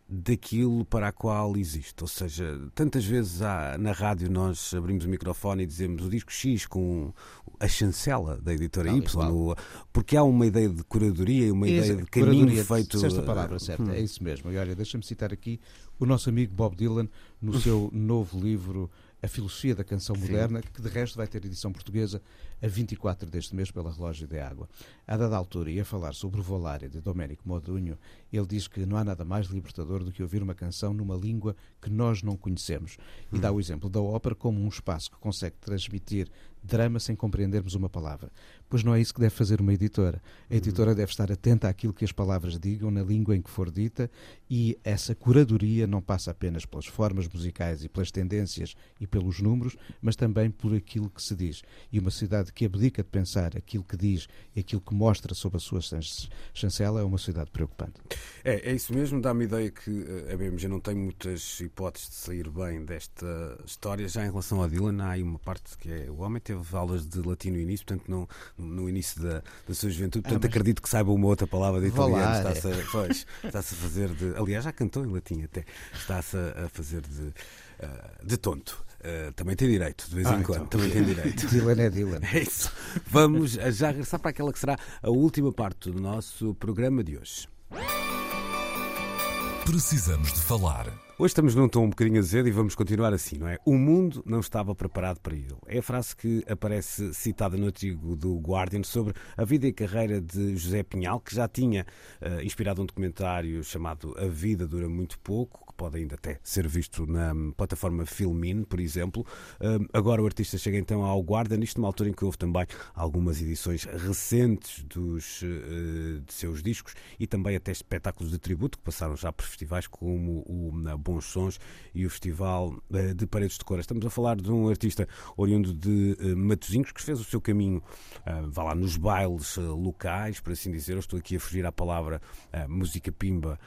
daquilo para a qual existe. Ou seja, tantas vezes há, na rádio nós abrimos o microfone e dizemos o disco X com a chancela da editora Não, Y, o- porque há uma ideia de curadoria e uma ideia de caminho feito. disseste a palavra eh, certa, hum. é isso mesmo. E olha, deixa-me citar aqui o nosso amigo Bob Dylan no seu novo livro A Filosofia da Canção Moderna, que de resto vai ter edição portuguesa a 24 deste mês pela Relógio de Água. A dada altura, ia falar sobre o Volare de Domenico Modugno, ele diz que não há nada mais libertador do que ouvir uma canção numa língua que nós não conhecemos. E dá o exemplo da ópera como um espaço que consegue transmitir drama sem compreendermos uma palavra. Pois não é isso que deve fazer uma editora. A editora deve estar atenta àquilo que as palavras digam na língua em que for dita e essa curadoria não passa apenas pelas formas musicais e pelas tendências e pelos números, mas também por aquilo que se diz. E uma cidade que abdica de pensar aquilo que diz e aquilo que mostra sob a sua chan- chancela é uma cidade preocupante. É, é isso mesmo, dá-me a ideia que eh, a BMG não tem muitas hipóteses de sair bem desta história. Já em relação ao Dylan, há aí uma parte que é o homem teve aulas de latim no início, portanto, no, no início da, da sua juventude, portanto, mas- acredito que saiba uma outra palavra de italiano. Volare. Está-se a, pois, está-se a fazer de. Aliás, já cantou em latim até. Está-se a, fazer de, ah, de tonto. Ah, também tem direito, de vez Ah, em quando, então. também tem direito. Dylan é Dylan. É isso. Vamos já regressar para aquela que será a última parte do nosso programa de hoje. Precisamos de falar. Hoje estamos num tom um bocadinho azedo e vamos continuar assim, não é? O mundo não estava preparado para ele. É a frase que aparece citada no artigo do Guardian sobre a vida e carreira de José Pinhal, que já tinha eh, inspirado um documentário chamado A Vida Dura Muito Pouco, que pode ainda até ser visto na hum, plataforma Filmin, por exemplo. Hum, agora o artista chega então ao Guardian, isto numa altura em que houve também algumas edições recentes dos, eh, de seus discos e também até espetáculos de tributo que passaram já por festivais como o na Bons Sons e o Festival eh, de Paredes de Cora. Estamos a falar de um artista oriundo de eh, Matosinhos que fez o seu caminho, vá lá, nos bailes locais, por assim dizer. Eu estou aqui a fugir à palavra música pimba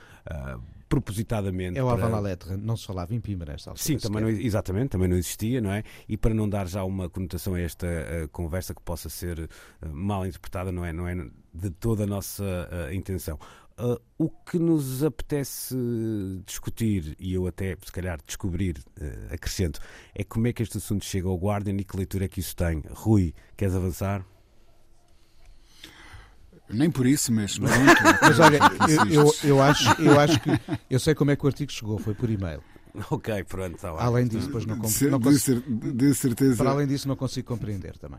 propositadamente. É o para- Avant Lettre, não se falava em Pima nesta altura. Sim, também não, sequer. exatamente, também não existia, não é? E para não dar já uma conotação a esta eh, conversa que possa ser eh, mal interpretada, não é, não é de toda a nossa eh, intenção. Ah, o que nos apetece discutir, e eu até, se calhar, descobrir, acrescento, é como é que este assunto chega ao Guardian e que leitura é que isso tem. Rui, queres avançar? Nem por isso, mas pronto. Mas olha, eu, eu, eu acho, eu acho que eu sei como é que o artigo chegou, foi por e-mail. Ok, pronto, está bem. Além disso, depois não, comp- não consigo, de certeza. para além disso não consigo compreender também.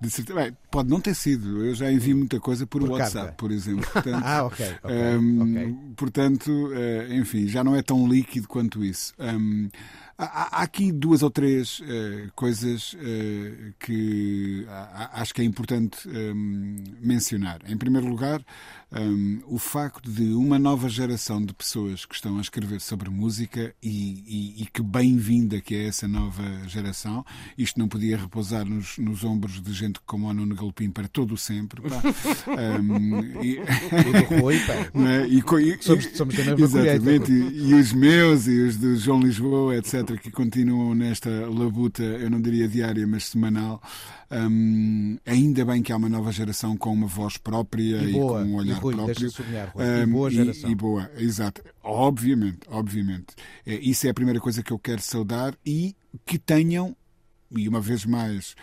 de certeza- bem, pode não ter sido. Eu já envio muita coisa por, Por WhatsApp, carta. por exemplo. Portanto, Ah, ok, ok, Hum, ok. Portanto, eh, enfim, já não é tão líquido quanto isso. Hum, há, aqui duas ou três eh, coisas eh, que acho que é importante hum, mencionar. Em primeiro lugar, hum, o facto de uma nova geração de pessoas que estão a escrever sobre música e, e- e que bem-vinda que é essa nova geração. Isto não podia repousar nos, nos ombros de gente como o Nuno Galopim para todo o sempre. pá. Hum, e- O do Rui, pá. E e- Somos- e- somos da mesma Exatamente, e, e os meus e os de João Lisboa, etc., que continuam nesta labuta, eu não diria diária, mas semanal. Hum, ainda bem que há uma nova geração com uma voz própria E e, boa, com um e olhar Rui, próprio. sublinhar, Rui, e Hum, boa geração. E, boa, exato. Obviamente, obviamente. É, Isso é a primeira coisa que eu quero saudar e que tenham e uma vez mais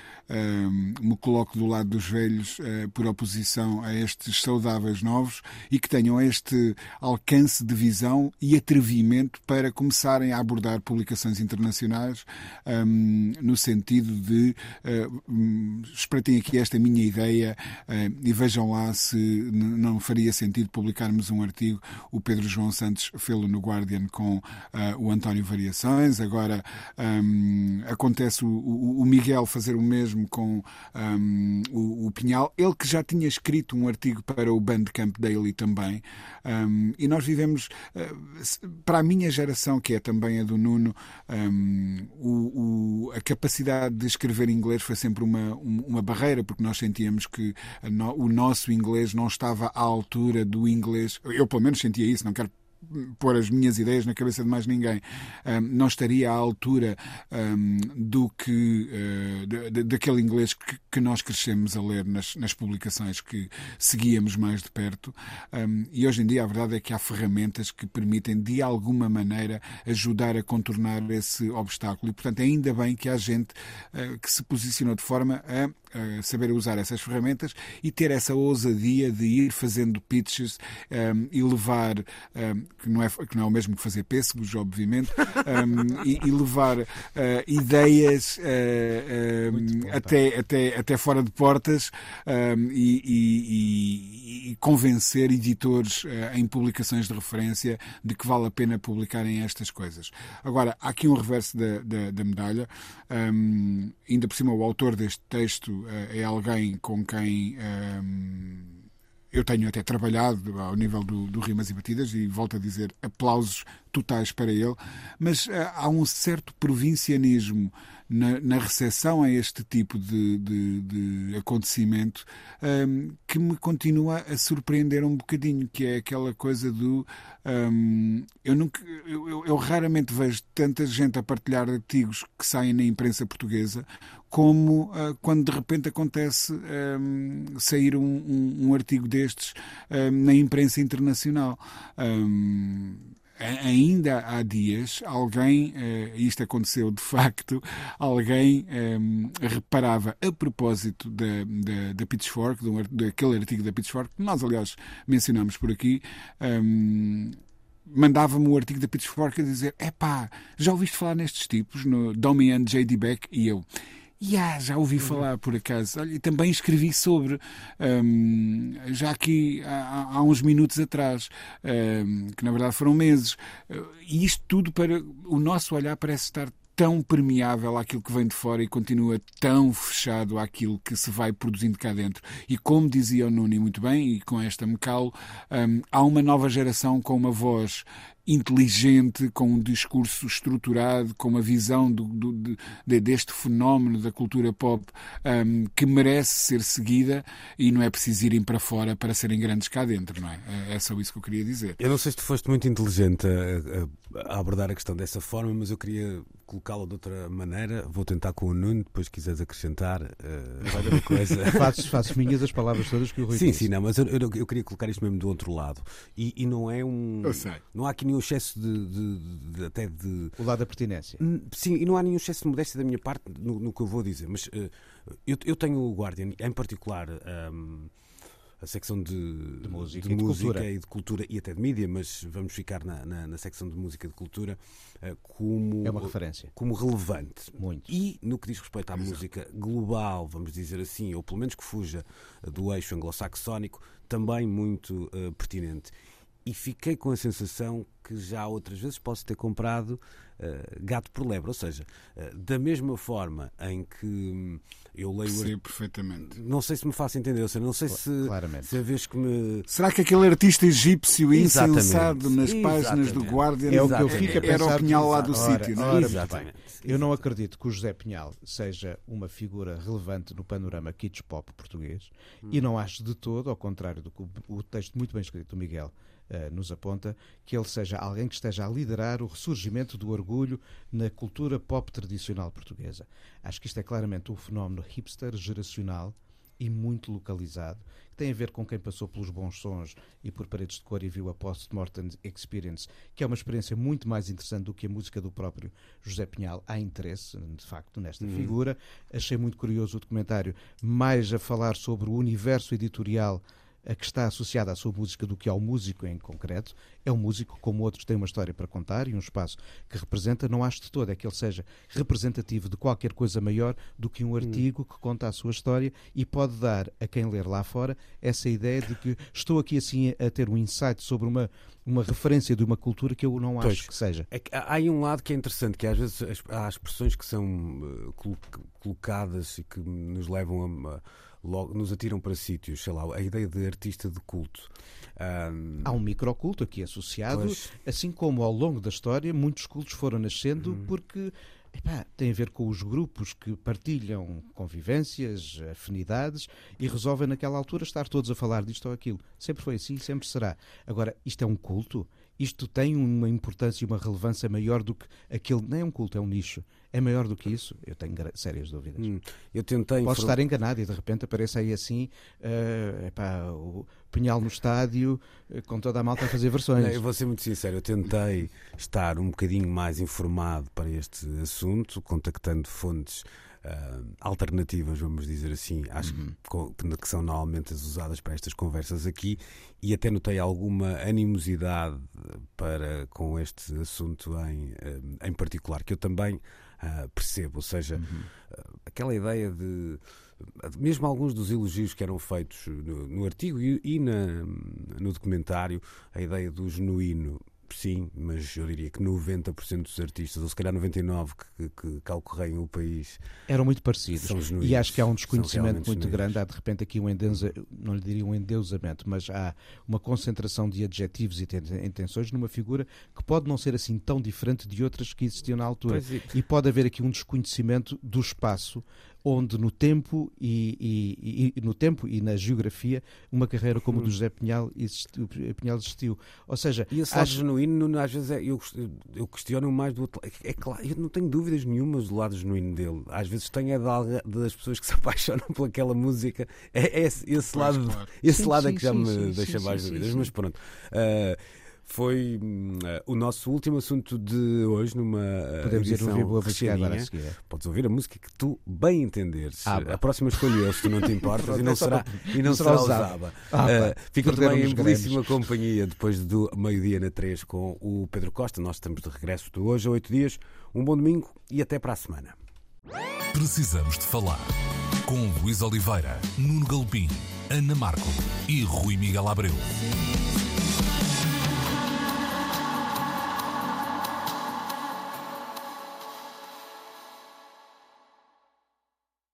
me coloco do lado dos velhos eh, por oposição a estes saudáveis novos e que tenham este alcance de visão e atrevimento para começarem a abordar publicações internacionais no sentido de eh, hum, espreitem aqui esta minha ideia eh, e vejam lá se não faria sentido publicarmos um artigo. O Pedro João Santos fê-lo no Guardian com o António Variações. Agora acontece o Miguel fazer o mesmo com hum, o, o Pinhal. Ele que já tinha escrito um artigo para o Bandcamp Daily também. Hum, e nós vivemos, se- para a minha geração, que é também a do Nuno, hum, o- o- a capacidade de escrever inglês foi sempre uma, um- uma barreira, porque nós sentíamos que no- o nosso inglês não estava à altura do inglês. Eu, pelo menos, sentia isso, não quero pôr as minhas ideias na cabeça de mais ninguém, um, não estaria à altura um, do que uh, daquele inglês que, que, nós crescemos a ler nas, nas publicações que seguíamos mais de perto. Um, e hoje em dia a verdade é que há ferramentas que permitem de alguma maneira ajudar a contornar esse obstáculo. E portanto, ainda bem que há gente uh, que se posicionou de forma a saber usar essas ferramentas e ter essa ousadia de ir fazendo pitches um, e levar, um, que, não é, que não é o mesmo que fazer pêssegos, obviamente, um, e, e, levar uh, ideias uh, até, até, até fora de portas e, e, e, convencer editores uh, em publicações de referência de que vale a pena publicarem estas coisas. Agora, há aqui um reverso da, da, da medalha. ainda por cima, o autor deste texto eh, é alguém com quem ehm, eu tenho até trabalhado ao nível do, do, Rimas e Batidas e volto a dizer aplausos totais para ele, mas uh, há um certo provincianismo na, na recepção a este tipo de, de, de acontecimento um, que me continua a surpreender um bocadinho, que é aquela coisa do um, eu, nunca, eu, eu, raramente vejo tanta gente a partilhar artigos que saem na imprensa portuguesa como uh, quando de repente acontece um, sair um, um, um, artigo destes na imprensa internacional. Ainda há dias, alguém, uh, isto aconteceu de facto, alguém reparava a propósito da, da, da Pitchfork, do, daquele artigo da Pitchfork, que nós aliás mencionamos por aqui, mandava-me o artigo da Pitchfork a dizer: Epá, já ouviste falar nestes tipos, no Domi and J.D. Beck? E eu, Yeah, já ouvi uhum. falar por acaso. Olha, e também escrevi sobre, um, já aqui há, há, uns minutos atrás, um, que na verdade foram meses. E isto tudo para. O nosso olhar parece estar tão permeável àquilo que vem de fora e continua tão fechado àquilo que se vai produzindo cá dentro. E como dizia o Nuni muito bem, e com esta me calo, um, há uma nova geração com uma voz inteligente, com um discurso estruturado, com uma visão do, do, de, deste fenómeno da cultura pop um, que merece ser seguida e não é preciso irem para fora para serem grandes cá dentro, não é? É, é só isso que eu queria dizer. Eu não sei se tu foste muito inteligente a, a, a abordar a questão dessa forma, mas eu queria colocá-la de outra maneira. Vou tentar com o Nuno, depois quiseres acrescentar, uh, vai uma coisa. faço, faço minhas as palavras todas que o Rui Sim, disse. sim, não, mas eu, eu, eu, queria colocar isto mesmo do outro lado. E, e não é um. Eu sei. Não há aqui nenhum excesso de, de, de, até de. O lado da pertinência. Sim, e não há nenhum excesso de modéstia da minha parte no, no que eu vou dizer. Mas uh, eu, eu tenho o Guardian, em particular. Um, a secção de, de música, de e, de música e de cultura e até de mídia, mas vamos ficar na, na, na secção de música e de cultura uh, como é uma referência como relevante muito e no que diz respeito à Exato. música global, vamos dizer assim, ou pelo menos que fuja do eixo anglo-saxónico, também muito uh, pertinente e fiquei com a sensação que já outras vezes posso ter comprado uh, gato por lebre. Ou seja, uh, da mesma forma em que hum, eu leio. Sim, perfeitamente. Não sei se me faço entender, ou seja, não sei se, se a vez que me. Será que aquele artista egípcio insensado nas Exatamente. páginas do Guardian é o que eu fico a pensar era o Pinhal lá do sítio, não é? Exatamente. Eu não acredito que o José Pinhal seja uma figura relevante no panorama kitsch pop português hum. e não acho de todo, ao contrário do que o texto muito bem escrito do Miguel nos aponta, que ele seja alguém que esteja a liderar o ressurgimento do orgulho na cultura pop tradicional portuguesa. Acho que isto é claramente um fenómeno hipster geracional e muito localizado, que tem a ver com quem passou pelos bons sons e por paredes de cor e viu a Post-Mortem Experience, que é uma experiência muito mais interessante do que a música do próprio José Pinhal. Há interesse, de facto, nesta uhum. figura. Achei muito curioso o documentário, mais a falar sobre o universo editorial a que está associada à sua música do que ao músico em concreto. É um músico, como outros, tem uma história para contar e um espaço que representa. Não acho de todo é que ele seja representativo de qualquer coisa maior do que um hum. artigo que conta a sua história e pode dar a quem ler lá fora essa ideia de que estou aqui assim a ter um insight sobre uma uma referência de uma cultura que eu não acho pois, que seja. É que há aí um lado que é interessante, que às vezes há expressões que são eh, colocadas e que nos levam a, logo nos atiram para sítios, sei lá, a ideia de artista de culto. Um... Há um microculto aqui associado, pois... assim como ao longo da história muitos cultos foram nascendo hum. porque Epá, tem a ver com os grupos que partilham convivências, afinidades e resolvem naquela altura estar todos a falar disto ou aquilo. Sempre foi assim, sempre será. Agora, isto é um culto? isto tem uma importância e uma relevância maior do que aquele. Nem é um culto, é um nicho. É maior do que isso? Eu tenho sérias dúvidas. Hum, eu tentei. Posso estar enganado e de repente aparece aí assim uh, epá, o Pinhal no estádio uh, com toda a malta a fazer versões. Não, eu vou ser muito sincero, eu tentei estar um bocadinho mais informado para este assunto, contactando fontes uh, alternativas, vamos dizer assim, acho uhum. que, que, são normalmente as usadas para estas conversas aqui, e até notei alguma animosidade para com este assunto em, em particular, que eu também uh, percebo, ou seja, uhum. aquela ideia de mesmo alguns dos elogios que eram feitos no, no artigo e, e na, no documentário, a ideia do genuíno sim, mas eu diria que 90% dos artistas, ou se calhar 99% que, que, que ocorrem o país eram muito parecidos. e acho que há um desconhecimento muito genuínos. grande. Há de repente aqui um endeusa, não lhe diria um endeusamento, mas há uma concentração de adjetivos e intenções numa figura que pode não ser assim tão diferente de outras que existiam na altura. É. E pode haver aqui um desconhecimento do espaço onde no tempo e, e, e, no tempo e na geografia uma carreira como a do hum. José Pinhal existiu, Pinhal existiu. Ou seja, e esse lado acho... genuíno, às vezes é, eu, eu questiono mais do outro é, é claro, eu não tenho dúvidas nenhumas do lado genuíno dele. Às vezes tenho é das pessoas que se apaixonam por aquela música. É, é esse, esse lado, claro. esse sim, lado sim, é que já sim, me deixa mais dúvidas. Mas pronto. Uh, foi uh, o nosso último assunto de hoje numa uh, Podemos ir ouvir boa música agora a seguir. Podes ouvir a música que tu bem entenderes. Ah, a próxima escolha se tu não te importas, e não será, e não será usada. Uh, fica também em belíssima companhia depois do meio-dia na 3 com o Pedro Costa. Nós estamos de regresso de hoje a 8 dias. Um bom domingo e até para a semana. Precisamos de falar com Luís Oliveira, Nuno Galpim, Ana Marco e Rui Miguel Abreu.